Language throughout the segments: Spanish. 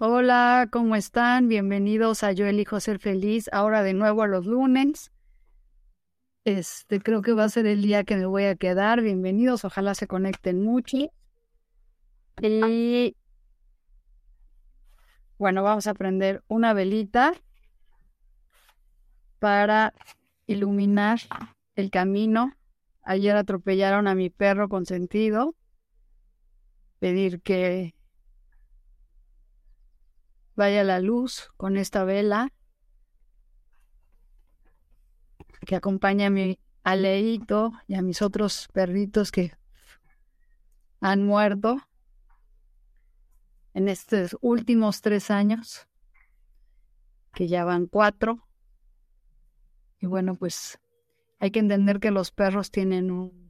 Hola, ¿cómo están? Bienvenidos a Yo elijo ser feliz. Ahora de nuevo a los lunes. Este creo que va a ser el día que me voy a quedar. Bienvenidos, ojalá se conecten mucho. Y bueno, vamos a prender una velita para iluminar el camino. Ayer atropellaron a mi perro consentido. Pedir que vaya la luz con esta vela que acompaña a mi Aleito y a mis otros perritos que han muerto en estos últimos tres años, que ya van cuatro. Y bueno, pues hay que entender que los perros tienen un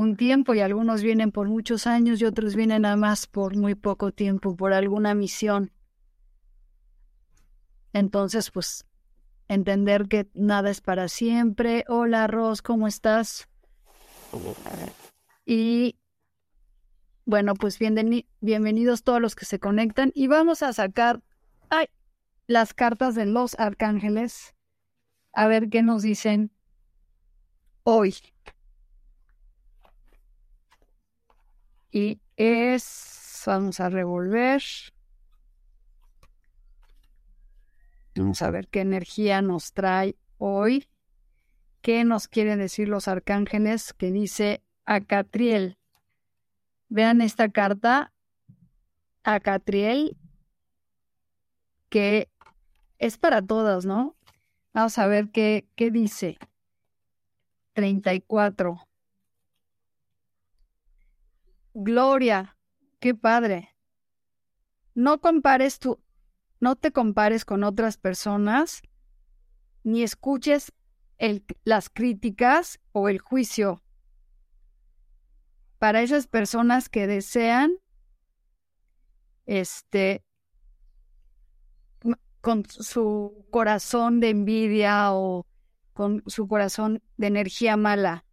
un tiempo y algunos vienen por muchos años y otros vienen nada más por muy poco tiempo, por alguna misión. Entonces, pues, entender que nada es para siempre. Hola, Ros, ¿cómo estás? Y bueno, pues bienvenidos todos los que se conectan y vamos a sacar ay, las cartas de los arcángeles a ver qué nos dicen hoy. Y es, vamos a revolver. Vamos a ver qué energía nos trae hoy. ¿Qué nos quieren decir los arcángeles? Que dice Acatriel. Vean esta carta, Acatriel, que es para todas, ¿no? Vamos a ver qué, qué dice. 34. Gloria, qué padre. No compares tu, no te compares con otras personas, ni escuches las críticas o el juicio. Para esas personas que desean, este, con su corazón de envidia o con su corazón de energía mala.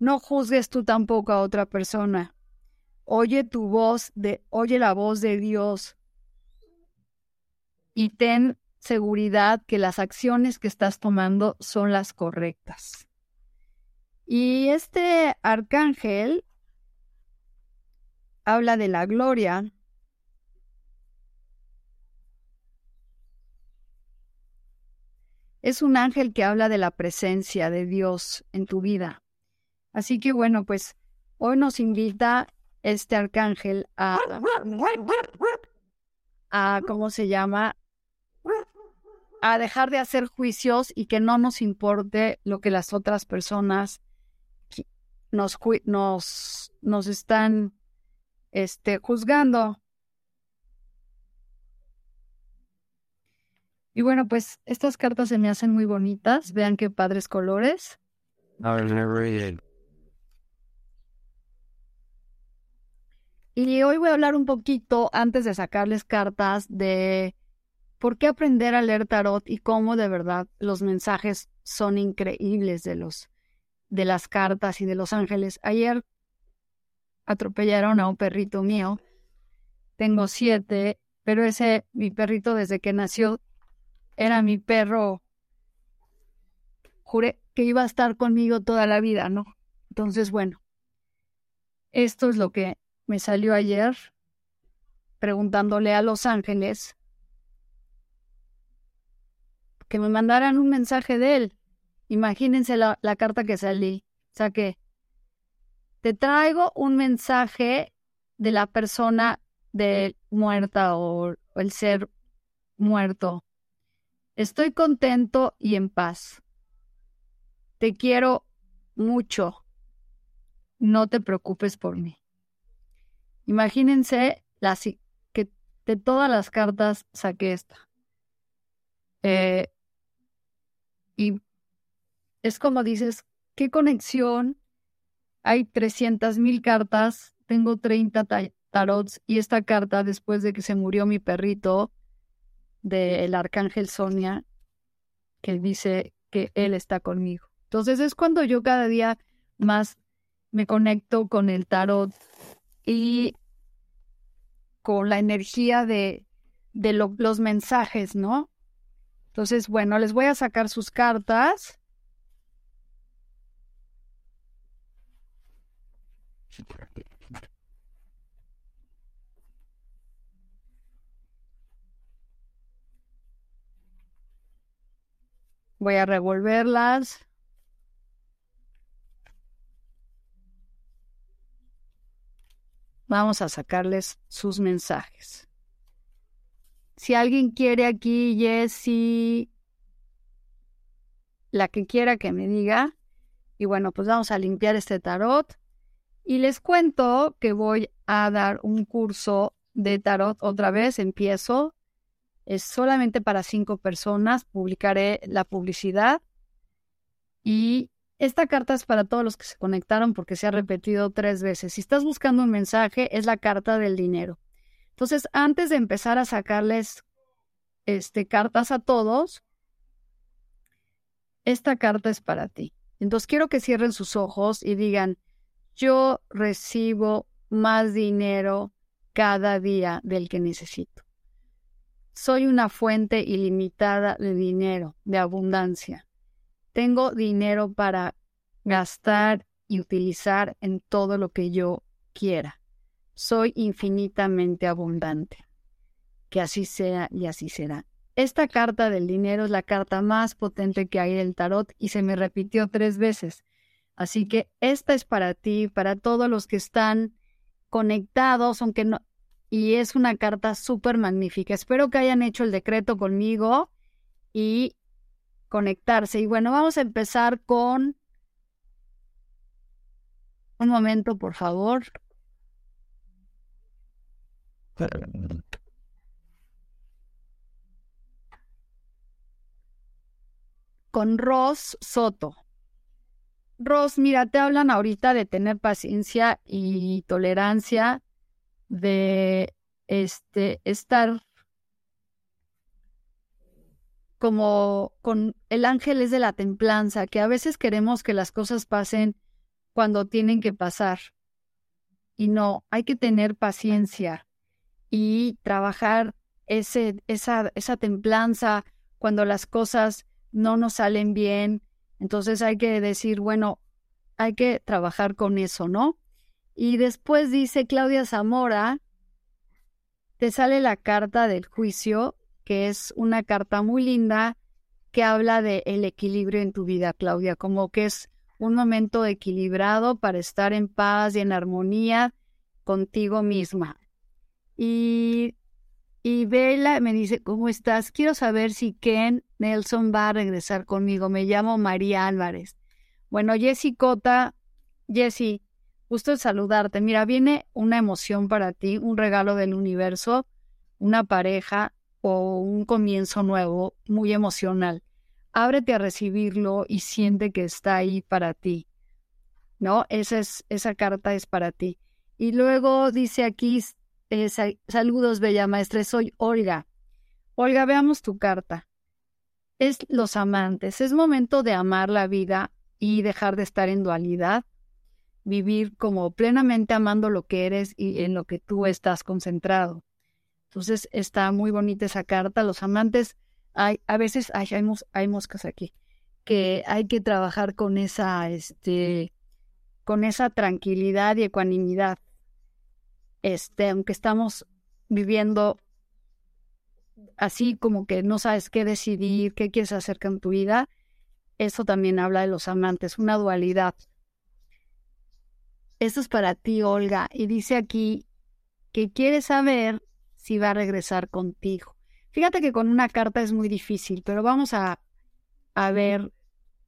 No juzgues tú tampoco a otra persona. Oye tu voz de, oye la voz de Dios y ten seguridad que las acciones que estás tomando son las correctas. Y este arcángel habla de la gloria. Es un ángel que habla de la presencia de Dios en tu vida. Así que bueno, pues hoy nos invita este arcángel a, a ¿cómo se llama? A dejar de hacer juicios y que no nos importe lo que las otras personas nos, nos, nos están este, juzgando. Y bueno, pues estas cartas se me hacen muy bonitas. Vean qué padres colores. Y hoy voy a hablar un poquito, antes de sacarles cartas, de por qué aprender a leer tarot y cómo de verdad los mensajes son increíbles de los de las cartas y de los ángeles. Ayer atropellaron a un perrito mío. Tengo siete, pero ese, mi perrito desde que nació, era mi perro. Juré que iba a estar conmigo toda la vida, ¿no? Entonces, bueno, Esto es lo que me salió ayer preguntándole a Los Ángeles que me mandaran un mensaje de él. Imagínense la, carta que salí. Saqué. Te traigo un mensaje de la persona de muerta o el ser muerto. Estoy contento y en paz. Te quiero mucho. No te preocupes por mí. Imagínense que de todas las cartas saqué esta. Eh, y es como dices, ¿qué conexión? Hay 300 mil cartas, tengo 30 tarots y esta carta después de que se murió mi perrito del arcángel Sonia, que dice que él está conmigo. Entonces es cuando yo cada día más me conecto con el tarot y con la energía de, de los mensajes, ¿no? Entonces, bueno, les voy a sacar sus cartas. Voy a revolverlas. Vamos a sacarles sus mensajes. Si alguien quiere aquí, Jessie, la que quiera que me diga. Y bueno, pues vamos a limpiar este tarot. Y les cuento que voy a dar un curso de tarot otra vez. Empiezo. Es solamente para cinco personas. Publicaré la publicidad. Y esta carta es para todos los que se conectaron porque se ha repetido tres veces. Si estás buscando un mensaje, es la carta del dinero. Entonces, antes de empezar a sacarles este, cartas a todos, esta carta es para ti. Entonces, quiero que cierren sus ojos y digan, yo recibo más dinero cada día del que necesito. Soy una fuente ilimitada de dinero, de abundancia. Tengo dinero para gastar y utilizar en todo lo que yo quiera soy infinitamente abundante. Que así sea y así será. Esta carta del dinero es la carta más potente que hay en el tarot y se me repitió tres veces. Así que esta es para ti, para todos los que están conectados, aunque no... Y es una carta súper magnífica. Espero que hayan hecho el decreto conmigo y conectarse. Y bueno, vamos a empezar con... Un momento, por favor. Con Ross Soto. Ross, mira, te hablan ahorita de tener paciencia y tolerancia, de este estar como con el ángel es de la templanza, que a veces queremos que las cosas pasen cuando tienen que pasar. Y no, hay que tener paciencia y trabajar ese, esa, esa templanza cuando las cosas no nos salen bien. Entonces hay que decir, bueno, hay que trabajar con eso, ¿no? Y después dice Claudia Zamora, te sale la carta del juicio, que es una carta muy linda que habla de el equilibrio en tu vida, Claudia, como que es un momento equilibrado para estar en paz y en armonía contigo misma. Y, y Bella me dice, ¿cómo estás? Quiero saber si Ken Nelson va a regresar conmigo. Me llamo María Álvarez. Bueno, Jessy Cota, Jessy, gusto saludarte. Mira, viene una emoción para ti, un regalo del universo, una pareja o un comienzo nuevo, muy emocional. Ábrete a recibirlo y siente que está ahí para ti. ¿No? Esa, es, esa carta es para ti. Y luego dice aquí eh, saludos, bella maestra, soy Olga. Olga, veamos tu carta. Es los amantes. Es momento de amar la vida y dejar de estar en dualidad. Vivir como plenamente amando lo que eres y en lo que tú estás concentrado. Entonces está muy bonita esa carta. Los amantes, hay, a veces hay, hay, moscas aquí, que hay que trabajar con esa, este, con esa tranquilidad y ecuanimidad. Este, aunque estamos viviendo así como que no sabes qué decidir, qué quieres hacer con tu vida, eso también habla de los amantes, una dualidad. Esto es para ti, Olga, y dice aquí que quiere saber si va a regresar contigo. Fíjate que con una carta es muy difícil, pero vamos a, a ver,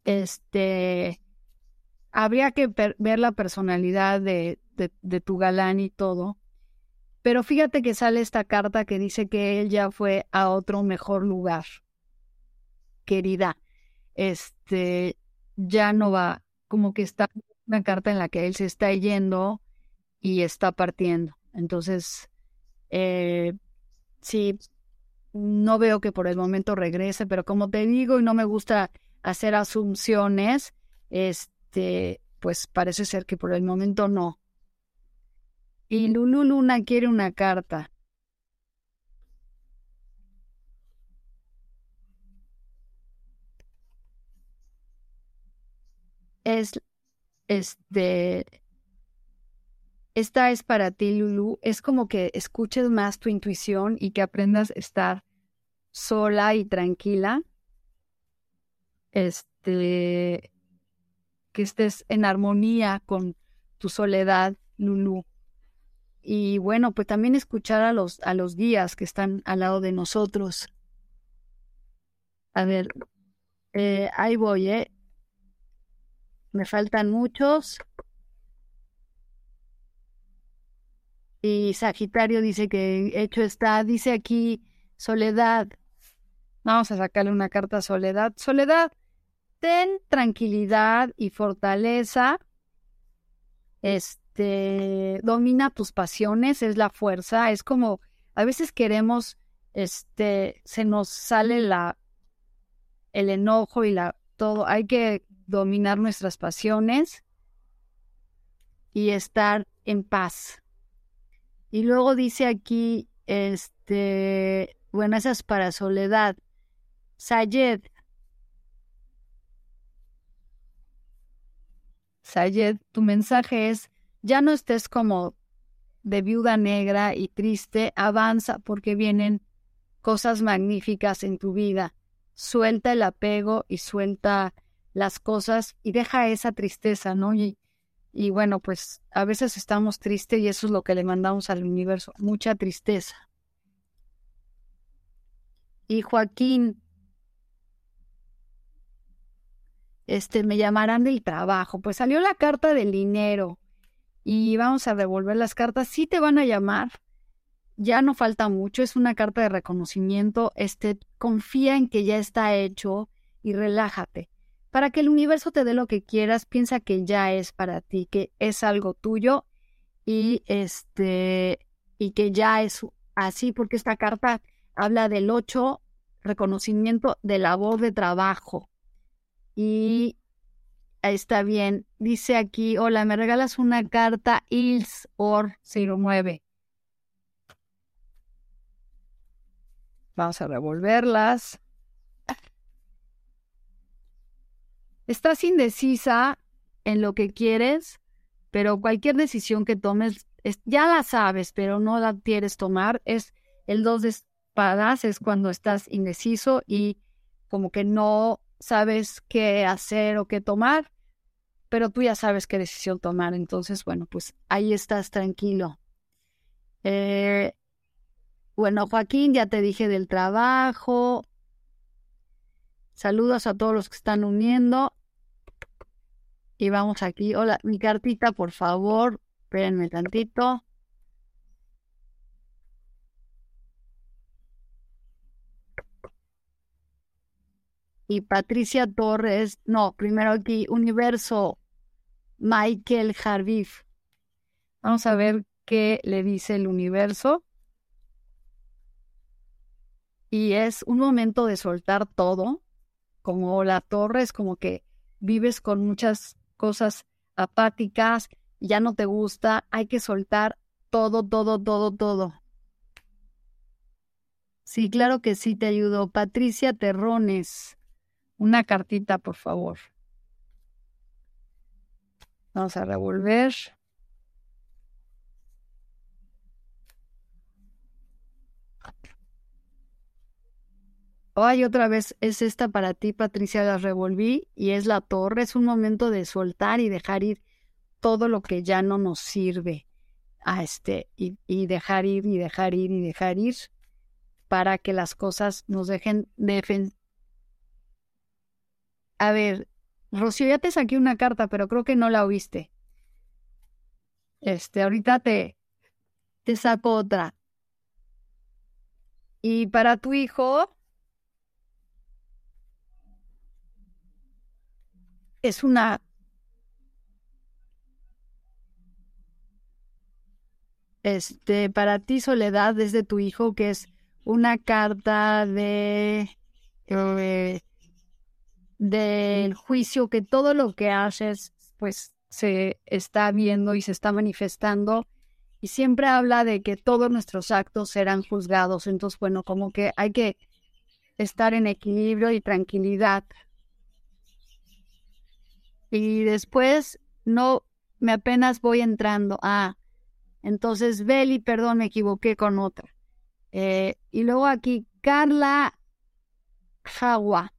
este, habría que ver la personalidad de, de, tu galán y todo. Pero fíjate que sale esta carta que dice que él ya fue a otro mejor lugar. Querida, este, ya no va, como que está una carta en la que él se está yendo y está partiendo. Entonces, eh, sí, no veo que por el momento regrese, pero como te digo y no me gusta hacer asunciones, este, pues parece ser que por el momento no. Y Lulu Luna quiere una carta. Es, este, esta es para ti, Lulu. Es como que escuches más tu intuición y que aprendas a estar sola y tranquila. Este, que estés en armonía con tu soledad, Lulu. Y bueno, pues también escuchar a los, a los guías que están al lado de nosotros. A ver, eh, ahí voy, ¿eh? Me faltan muchos. Y Sagitario dice que hecho está, dice aquí Soledad. Vamos a sacarle una carta a Soledad. Soledad, ten tranquilidad y fortaleza. Este, domina tus pasiones, es la fuerza. Es como, a veces queremos, este, se nos sale la, el enojo y la, todo. Hay que dominar nuestras pasiones y estar en paz. Y luego dice aquí, este, bueno, esa es para Soledad. Sayed. Sayed, tu mensaje es, ya no estés como de viuda negra y triste, avanza porque vienen cosas magníficas en tu vida. Suelta el apego y suelta las cosas y deja esa tristeza, ¿no? Y, y bueno, pues a veces estamos tristes y eso es lo que le mandamos al universo, mucha tristeza. Y Joaquín, este, me llamarán del trabajo. Pues salió la carta del dinero y vamos a devolver las cartas. Sí te van a llamar. Ya no falta mucho, es una carta de reconocimiento. Este, confía en que ya está hecho y relájate para que el universo te dé lo que quieras, piensa que ya es para ti, que es algo tuyo y este y que ya es así porque esta carta habla del 8 reconocimiento de labor de trabajo. Y está bien, dice aquí, hola, me regalas una carta ILS OR 09. Vamos a revolverlas. Estás indecisa en lo que quieres, pero cualquier decisión que tomes, ya la sabes, pero no la quieres tomar. Es el dos de espadas, es cuando estás indeciso y como que no sabes qué hacer o qué tomar, pero tú ya sabes qué decisión tomar. Entonces, bueno, pues ahí estás tranquilo. Eh, bueno, Joaquín, ya te dije del trabajo. Saludos a todos los que están uniendo. Y vamos aquí. Hola, mi cartita, por favor. Espérenme tantito. Y Patricia Torres, no, primero aquí, Universo, Michael Jarvif. Vamos a ver qué le dice el universo. Y es un momento de soltar todo, como la torre, es como que vives con muchas cosas apáticas, ya no te gusta, hay que soltar todo, todo, todo, todo. Sí, claro que sí te ayudo. Patricia Terrones, una cartita, por favor. Vamos a revolver. Ay, otra vez es esta para ti, Patricia, la revolví y es la torre. Es un momento de soltar y dejar ir todo lo que ya no nos sirve. A este, y, dejar ir y dejar ir y dejar ir para que las cosas nos dejen de... A ver, Rocío, ya te saqué una carta, pero creo que no la oíste. Este, ahorita te, te saco otra. Y para tu hijo, es una este para ti soledad desde tu hijo que es una carta de eh, del juicio que todo lo que haces pues se está viendo y se está manifestando y siempre habla de que todos nuestros actos serán juzgados. Entonces bueno como que hay que estar en equilibrio y tranquilidad y después no, me apenas voy entrando. Ah, entonces Beli, perdón, me equivoqué con otra. Eh, y luego aquí, Carla Jagua.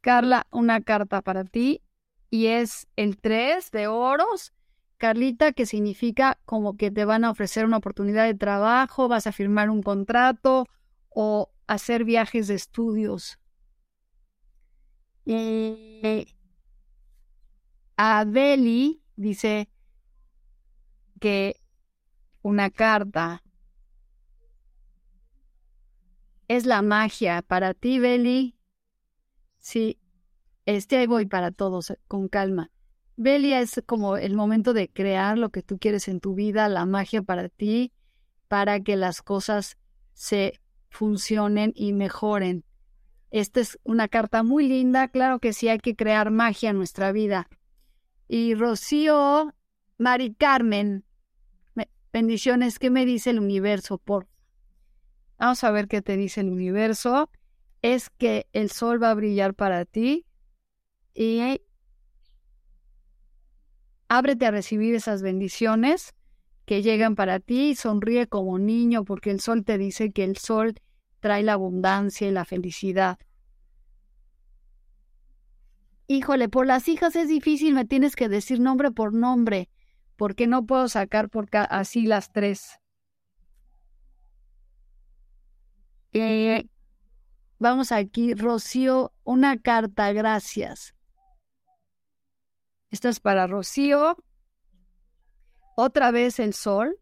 Carla, una carta para ti. Y es el 3 de oros. Carlita, que significa como que te van a ofrecer una oportunidad de trabajo, vas a firmar un contrato o hacer viajes de estudios. Y Beli dice que una carta es la magia. Para ti, Beli, sí, este ahí voy para todos, con calma. Beli es como el momento de crear lo que tú quieres en tu vida, la magia para ti, para que las cosas se funcionen y mejoren. Esta es una carta muy linda, claro que sí hay que crear magia en nuestra vida. Y Rocío, Mari Carmen, bendiciones, ¿qué me dice el universo? Por Vamos a ver qué te dice el universo. Es que el sol va a brillar para ti y ábrete a recibir esas bendiciones que llegan para ti y sonríe como niño porque el sol te dice que el sol trae la abundancia y la felicidad híjole, por las hijas es difícil, me tienes que decir nombre por nombre, porque no puedo sacar por así las tres. Eh, vamos aquí, Rocío, una carta, gracias. Esta es para Rocío. Otra vez el sol,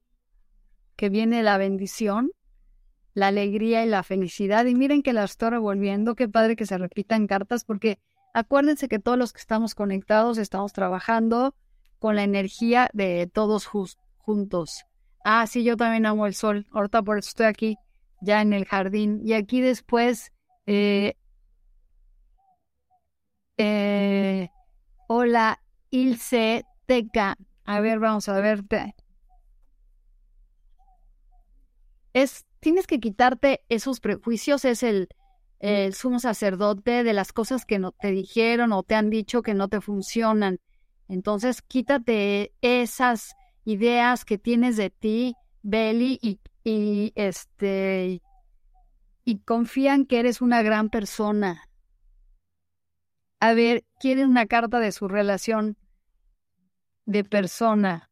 que viene la bendición, la alegría y la felicidad. Y miren que la estoy revolviendo, qué padre que se repitan cartas, porque Acuérdense que todos los que estamos conectados estamos trabajando con la energía de todos juntos. Ah, sí, yo también amo el sol. Ahorita por eso estoy aquí, ya en el jardín. Y aquí después, eh, eh, hola, Ilse Teca. A ver, vamos a verte. Es, tienes que quitarte esos prejuicios, es el, el sumo sacerdote de las cosas que no te dijeron o te han dicho que no te funcionan. Entonces, quítate esas ideas que tienes de ti, Beli, y, y este y confían que eres una gran persona. A ver, quieren una carta de su relación de persona.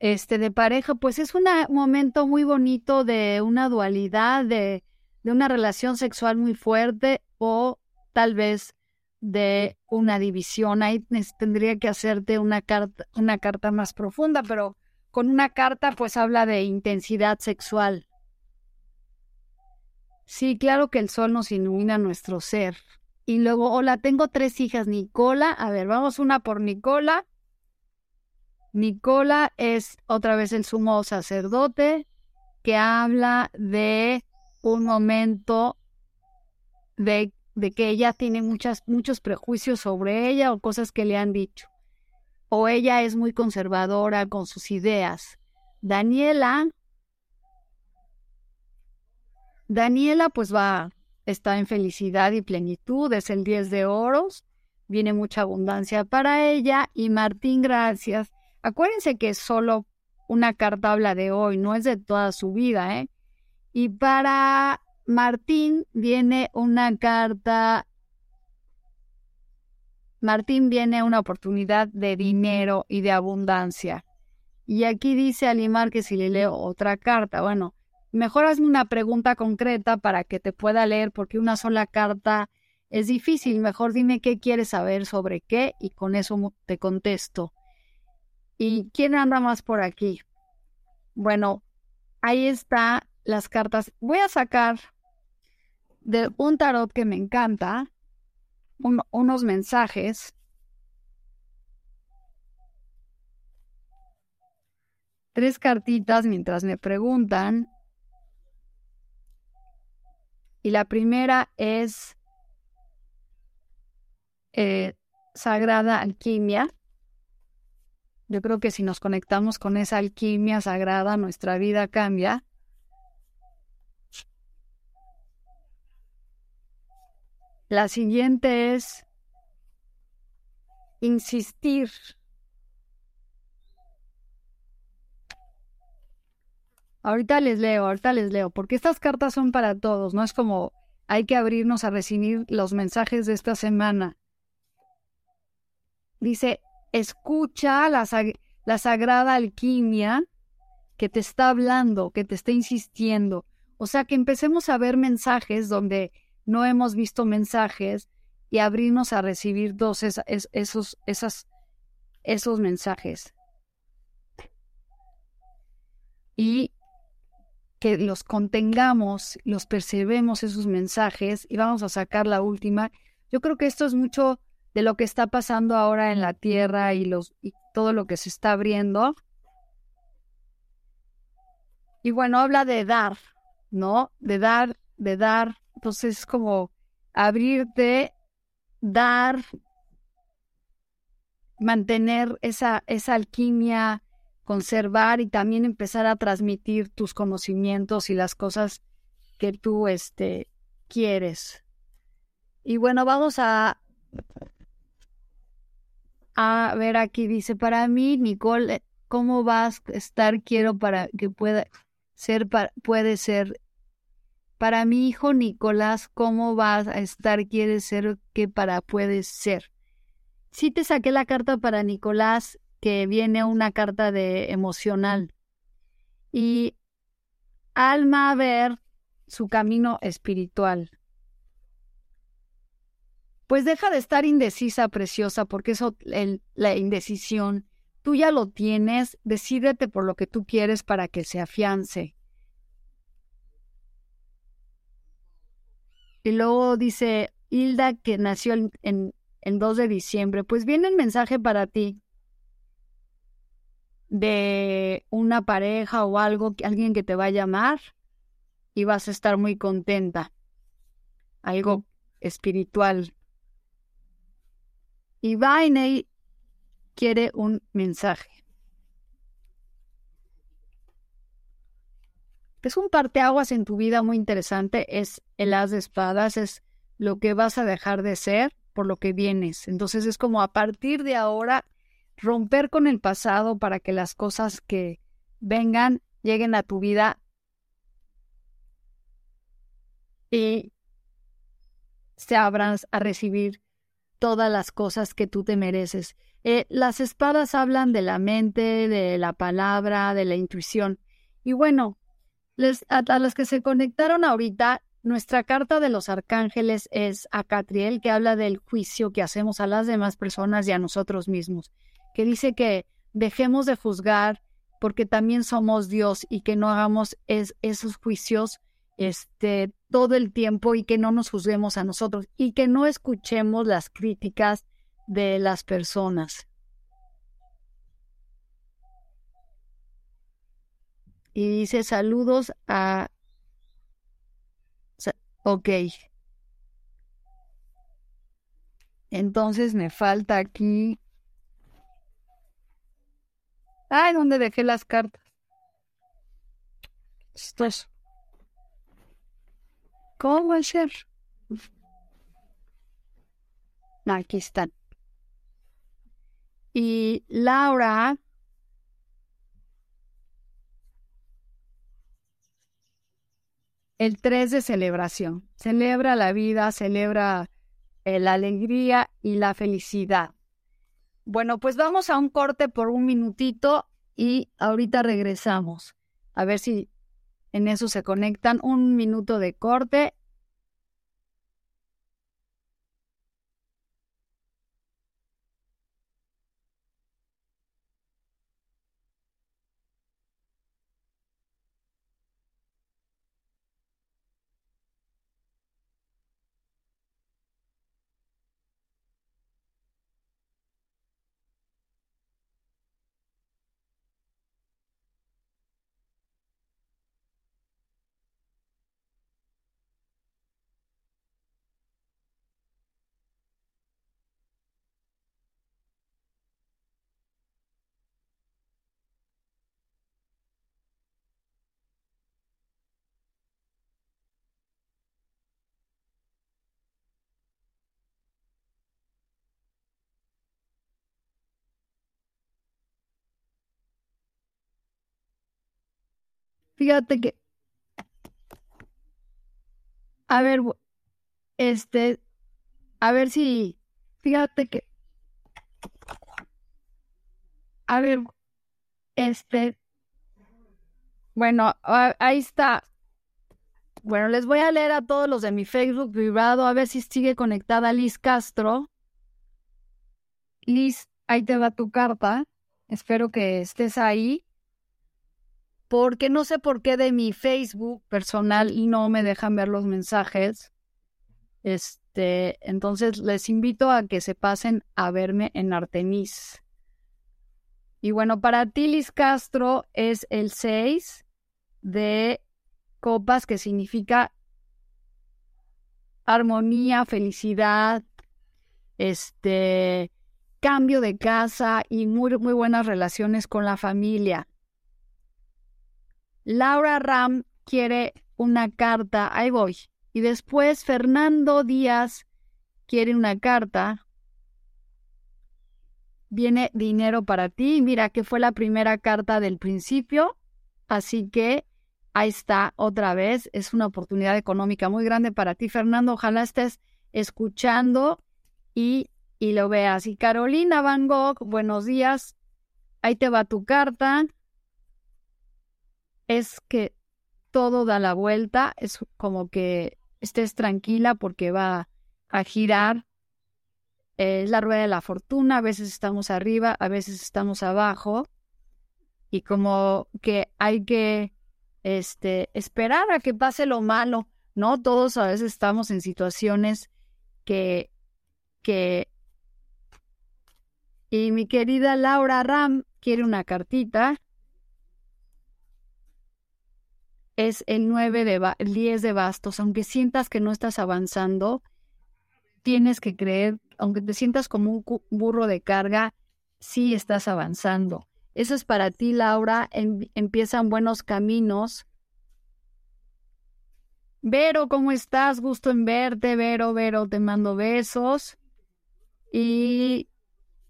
Este de pareja, pues es un momento muy bonito de una dualidad, de de una relación sexual muy fuerte o tal vez de una división. Ahí tendría que hacerte una carta, una carta más profunda, pero con una carta pues habla de intensidad sexual. Sí, claro que el sol nos ilumina nuestro ser. Y luego, hola, tengo tres hijas, Nicola. A ver, vamos una por Nicola. Nicola es otra vez el sumo sacerdote que habla de un momento de, de que ella tiene muchas, muchos prejuicios sobre ella o cosas que le han dicho. O ella es muy conservadora con sus ideas. Daniela, Daniela pues va, está en felicidad y plenitud, es el 10 de oros. viene mucha abundancia para ella. Y Martín, gracias. Acuérdense que solo una carta habla de hoy, no es de toda su vida, ¿eh? Y para Martín viene una carta. Martín viene una oportunidad de dinero y de abundancia. Y aquí dice Alimar que si le leo otra carta, bueno, mejor hazme una pregunta concreta para que te pueda leer, porque una sola carta es difícil. Mejor dime qué quieres saber sobre qué y con eso te contesto. ¿Y quién anda más por aquí? Bueno, ahí está las cartas. Voy a sacar de un tarot que me encanta unos mensajes. Tres cartitas mientras me preguntan. Y la primera es eh, Sagrada Alquimia. Yo creo que si nos conectamos con esa alquimia sagrada, nuestra vida cambia. La siguiente es insistir. Ahorita les leo, ahorita les leo, porque estas cartas son para todos, no es como hay que abrirnos a recibir los mensajes de esta semana. Dice, escucha la, la sagrada alquimia que te está hablando, que te está insistiendo. O sea, que empecemos a ver mensajes donde no hemos visto mensajes y abrirnos a recibir dos esos, esos mensajes. Y que los contengamos, los percebemos esos mensajes y vamos a sacar la última. Yo creo que esto es mucho de lo que está pasando ahora en la Tierra y, los, y todo lo que se está abriendo. Y bueno, habla de dar, ¿no? De dar, de dar. Entonces es como abrirte, dar, mantener esa, esa alquimia, conservar y también empezar a transmitir tus conocimientos y las cosas que tú este, quieres. Y bueno, vamos a a ver, aquí dice, para mí, Nicole, ¿cómo vas a estar? Quiero para que pueda ser, puede ser. Para mi hijo Nicolás, ¿cómo vas a estar? Quiere ser que para puede ser. Sí te saqué la carta para Nicolás, que viene una carta de emocional. Y alma a ver su camino espiritual. Pues deja de estar indecisa, preciosa, porque eso, la indecisión, tú ya lo tienes, decídete por lo que tú quieres para que se afiance. Y luego dice Hilda que nació en, en, 2 de diciembre, pues viene el mensaje para ti de una pareja o algo, alguien que te va a llamar y vas a estar muy contenta. Algo espiritual. Y Vainey quiere un mensaje. Es un parteaguas en tu vida muy interesante, es el as de espadas, es lo que vas a dejar de ser por lo que vienes. Entonces es como a partir de ahora romper con el pasado para que las cosas que vengan lleguen a tu vida y se abran a recibir todas las cosas que tú te mereces. Eh, las espadas hablan de la mente, de la palabra, de la intuición. Y bueno, les, a, a que se conectaron ahorita, nuestra carta de los arcángeles es a Catriel, que habla del juicio que hacemos a las demás personas y a nosotros mismos, que dice que dejemos de juzgar porque también somos Dios y que no hagamos esos juicios este, todo el tiempo y que no nos juzguemos a nosotros y que no escuchemos las críticas de las personas. Y dice saludos a... Ok. Entonces me falta aquí... Ay, ¿dónde dejé las cartas? Esto es... ¿Cómo va a ser? Aquí están. Y Laura el 3 de celebración. Celebra la vida, celebra eh, la alegría y la felicidad. Bueno, pues vamos a un corte por un minutito y ahorita regresamos. A ver si en eso se conectan. Un minuto de corte Fíjate que, a ver, este, a ver si, fíjate que, a ver, este, bueno, ahí está. Bueno, les voy a leer a todos los de mi Facebook privado a ver si sigue conectada Liz Castro. Liz, ahí te va tu carta. Espero que estés ahí porque no sé por qué de mi Facebook personal no me dejan ver los mensajes. Este, entonces les invito a que se pasen a verme en Artemis. Y bueno, para ti, Liz Castro, es el 6 de copas, que significa armonía, felicidad, este, cambio de casa y muy, muy buenas relaciones con la familia. Laura Ram quiere una carta, ahí voy. Y después Fernando Díaz quiere una carta. Viene dinero para ti. Mira que fue la primera carta del principio. Así que ahí está otra vez. Es una oportunidad económica muy grande para ti, Fernando. Ojalá estés escuchando y, y lo veas. Y Carolina Van Gogh, buenos días. Ahí te va tu carta es que todo da la vuelta, es como que estés tranquila porque va a girar. Es la rueda de la fortuna, a veces estamos arriba, a veces estamos abajo, y como que hay que este, esperar a que pase lo malo, ¿no? Todos a veces estamos en situaciones que, que... Y mi querida Laura Ram quiere una cartita es el 9 de el 10 de bastos. Aunque sientas que no estás avanzando, tienes que creer, aunque te sientas como un burro de carga, sí estás avanzando. Eso es para ti, Laura. empiezan buenos caminos. Vero, ¿cómo estás? Gusto en verte, Vero, Vero, te mando besos. Y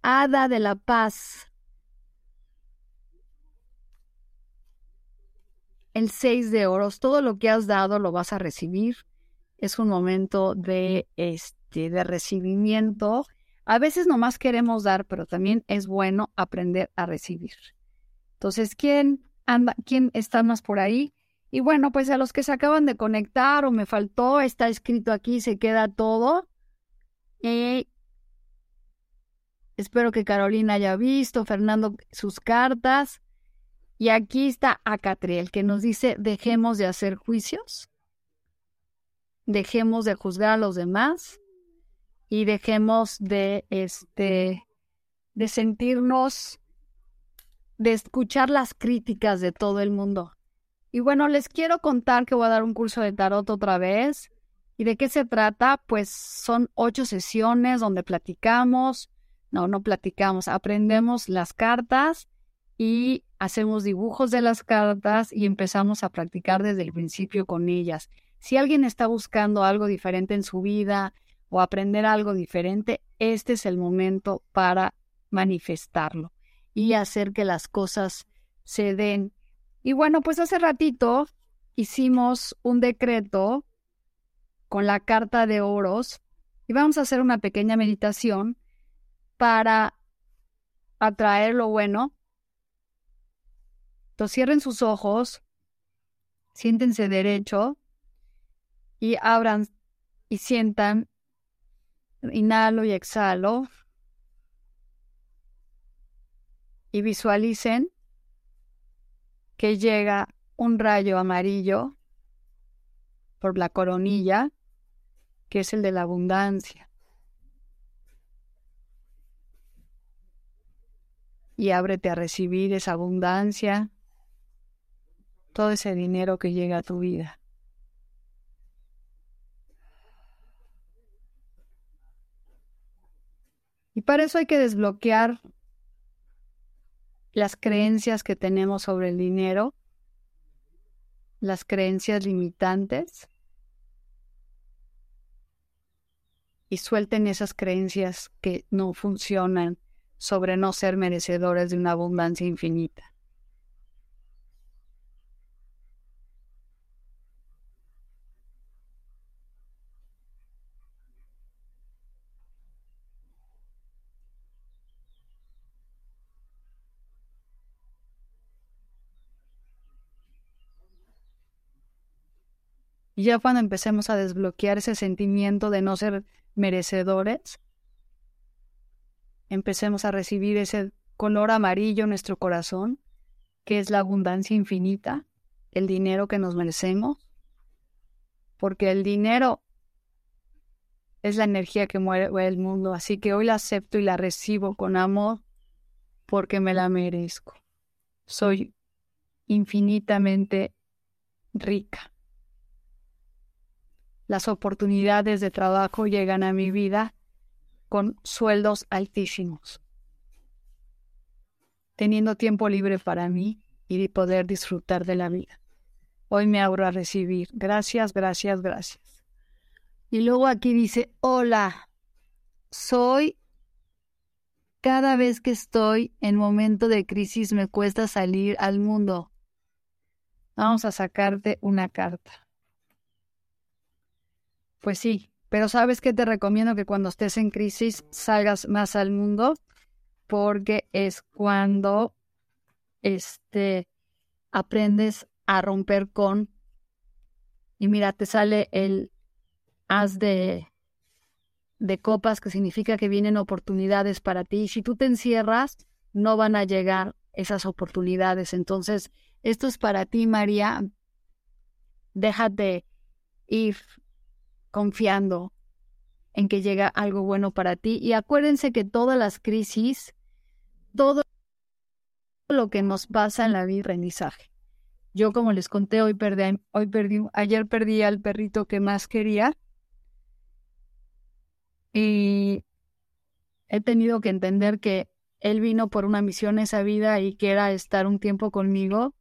Ada de la Paz, el 6 de oros, todo lo que has dado lo vas a recibir. Es un momento de, este, de recibimiento. A veces nomás queremos dar, pero también es bueno aprender a recibir. Entonces, ¿quién anda, quién está más por ahí? Y bueno, pues a los que se acaban de conectar o me faltó, está escrito aquí, se queda todo. Y espero que Carolina haya visto, Fernando, sus cartas. Y aquí está Acatriel, que nos dice, dejemos de hacer juicios, dejemos de juzgar a los demás y dejemos de, este, de sentirnos, de escuchar las críticas de todo el mundo. Y bueno, les quiero contar que voy a dar un curso de tarot otra vez. ¿Y de qué se trata? Pues son ocho sesiones donde platicamos, no, no platicamos, aprendemos las cartas y hacemos dibujos de las cartas y empezamos a practicar desde el principio con ellas. Si alguien está buscando algo diferente en su vida o aprender algo diferente, este es el momento para manifestarlo y hacer que las cosas se den. Y bueno, pues hace ratito hicimos un decreto con la carta de oros y vamos a hacer una pequeña meditación para atraer lo bueno. Cierren sus ojos, siéntense derecho y abran y sientan, inhalo y exhalo y visualicen que llega un rayo amarillo por la coronilla, que es el de la abundancia. Y ábrete a recibir esa abundancia, todo ese dinero que llega a tu vida. Y para eso hay que desbloquear las creencias que tenemos sobre el dinero, las creencias limitantes, y suelten esas creencias que no funcionan sobre no ser merecedores de una abundancia infinita. Y ya cuando empecemos a desbloquear ese sentimiento de no ser merecedores, empecemos a recibir ese color amarillo en nuestro corazón, que es la abundancia infinita, el dinero que nos merecemos, porque el dinero es la energía que mueve el mundo, así que hoy la acepto y la recibo con amor porque me la merezco. Soy infinitamente rica las oportunidades de trabajo llegan a mi vida con sueldos altísimos, teniendo tiempo libre para mí y poder disfrutar de la vida. Hoy me abro a recibir. Gracias, gracias, gracias. Y luego aquí dice, hola, soy cada vez que estoy en momento de crisis me cuesta salir al mundo. Vamos a sacarte una carta. Pues sí, pero sabes que te recomiendo que cuando estés en crisis salgas más al mundo porque es cuando este aprendes a romper con y mira, te sale el haz de de copas que significa que vienen oportunidades para ti. Y si tú te encierras, no van a llegar esas oportunidades. Entonces, esto es para ti, María. Déjate ir confiando en que llega algo bueno para ti. Y acuérdense que todas las crisis, todo lo que nos pasa en la vida, aprendizaje. Yo, como les conté, hoy perdí, hoy perdí, ayer perdí al perrito que más quería. Y he tenido que entender que él vino por una misión esa vida y que era estar un tiempo conmigo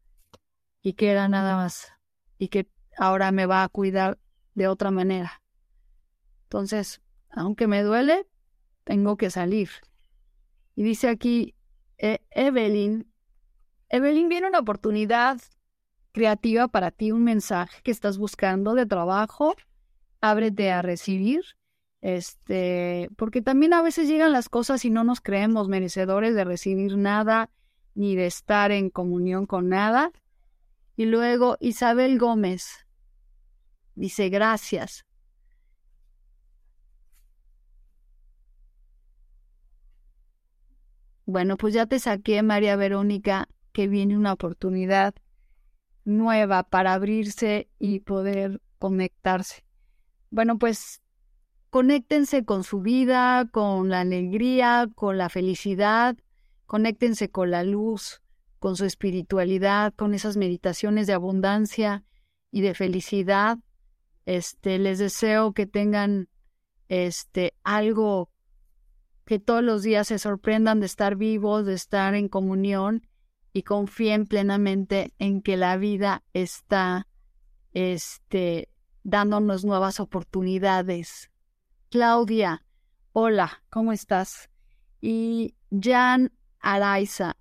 y que era nada más y que ahora me va a cuidar de otra manera. Entonces, aunque me duele, tengo que salir. Y dice aquí e-, Evelyn, Evelyn viene una oportunidad creativa para ti, un mensaje que estás buscando de trabajo, ábrete a recibir, este, porque también a veces llegan las cosas y no nos creemos merecedores de recibir nada ni de estar en comunión con nada. Y luego Isabel Gómez dice gracias. Bueno, pues ya te saqué, María Verónica, que viene una oportunidad nueva para abrirse y poder conectarse. Bueno, pues conéctense con su vida, con la alegría, con la felicidad, conéctense con la luz, con su espiritualidad, con esas meditaciones de abundancia y de felicidad. Este, les deseo que tengan este algo que todos los días se sorprendan de estar vivos, de estar en comunión y confíen plenamente en que la vida está este, dándonos nuevas oportunidades. Claudia, hola, ¿cómo estás? Y Jan Araiza.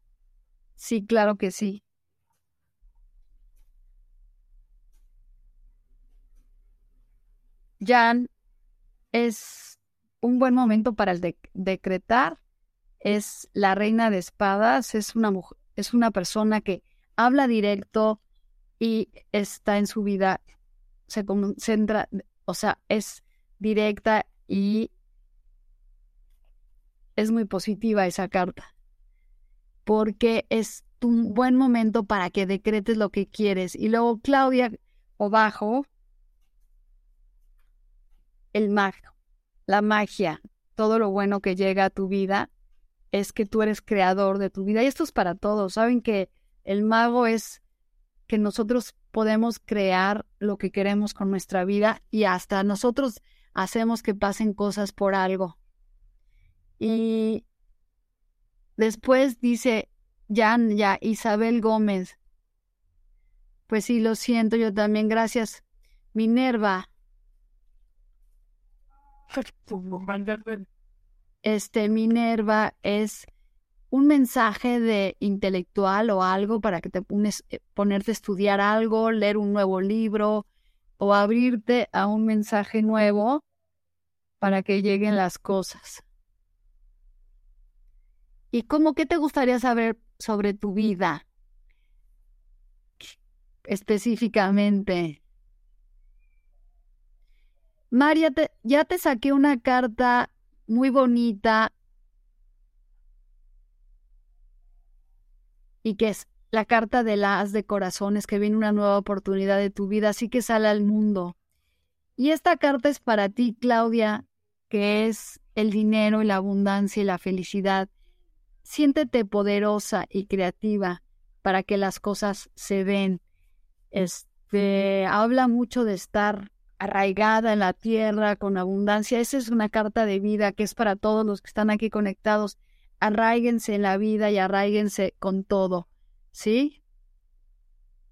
Sí, claro que sí. Jan, es un buen momento para el decretar. Es la reina de espadas, es una mujer, es una persona que habla directo y está en su vida, se concentra, o sea, es directa y es muy positiva esa carta, porque es un buen momento para que decretes lo que quieres. Y luego Claudia o bajo, el mago, la magia, todo lo bueno que llega a tu vida es que tú eres creador de tu vida. Y esto es para todos. Saben que el mago es que nosotros podemos crear lo que queremos con nuestra vida y hasta nosotros hacemos que pasen cosas por algo. Y después dice Jan, ya, Isabel Gómez. Pues sí, lo siento, yo también. Gracias. Minerva. Este, Minerva es un mensaje de intelectual o algo para que te pones, eh, ponerte a estudiar algo, leer un nuevo libro o abrirte a un mensaje nuevo para que lleguen las cosas. ¿Y cómo qué te gustaría saber sobre tu vida? Específicamente. María, ya te saqué una carta muy bonita y que es la carta de las de corazones, que viene una nueva oportunidad de tu vida, así que sale al mundo. Y esta carta es para ti, Claudia, que es el dinero y la abundancia y la felicidad. Siéntete poderosa y creativa para que las cosas se den. Este habla mucho de estar arraigada en la tierra con abundancia. Esa es una carta de vida que es para todos los que están aquí conectados arraíguense en la vida y arraíguense con todo, ¿sí?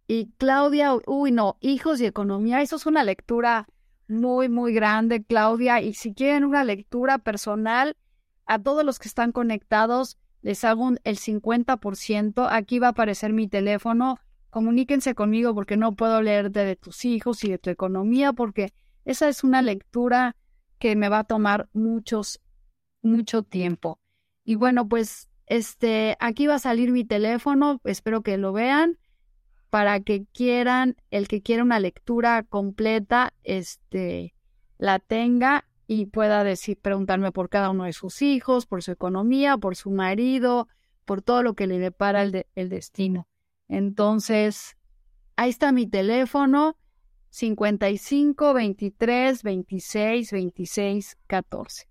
Y Claudia, uy, no, hijos y economía, eso es una lectura muy, muy grande, Claudia, y si quieren una lectura personal, a todos los que están conectados, les hago el 50%, aquí va a aparecer mi teléfono, comuníquense conmigo porque no puedo leerte de tus hijos y de tu economía, porque esa es una lectura que me va a tomar muchos, mucho tiempo. Y bueno, pues este, aquí va a salir mi teléfono, espero que lo vean, para que quieran, el que quiera una lectura completa, este, la tenga y pueda decir, preguntarme por cada uno de sus hijos, por su economía, por su marido, por todo lo que le depara el, el destino. Entonces, ahí está mi teléfono, 55 23 26 26 14.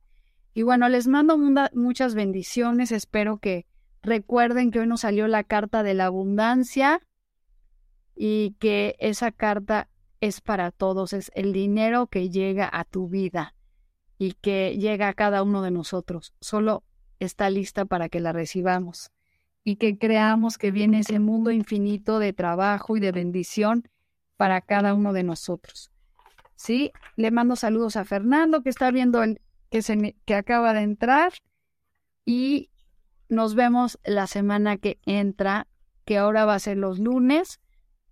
Y bueno, les mando muchas bendiciones. Espero que recuerden que hoy nos salió la carta de la abundancia y que esa carta es para todos. Es el dinero que llega a tu vida y que llega a cada uno de nosotros. Solo está lista para que la recibamos y que creamos que viene ese mundo infinito de trabajo y de bendición para cada uno de nosotros. Sí, le mando saludos a Fernando que está viendo el, que, se, que acaba de entrar y nos vemos la semana que entra, que ahora va a ser los lunes,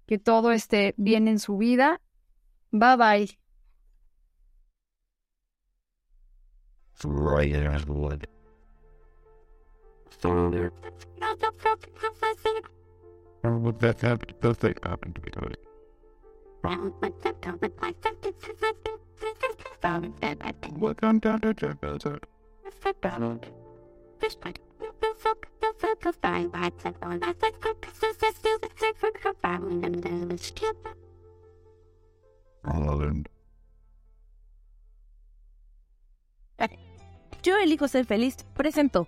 que todo esté bien en su vida. Bye bye. Would that happen? Those things happen to be doing? Welcome down to Jefferson. Holland. Hijo ser feliz, presentó.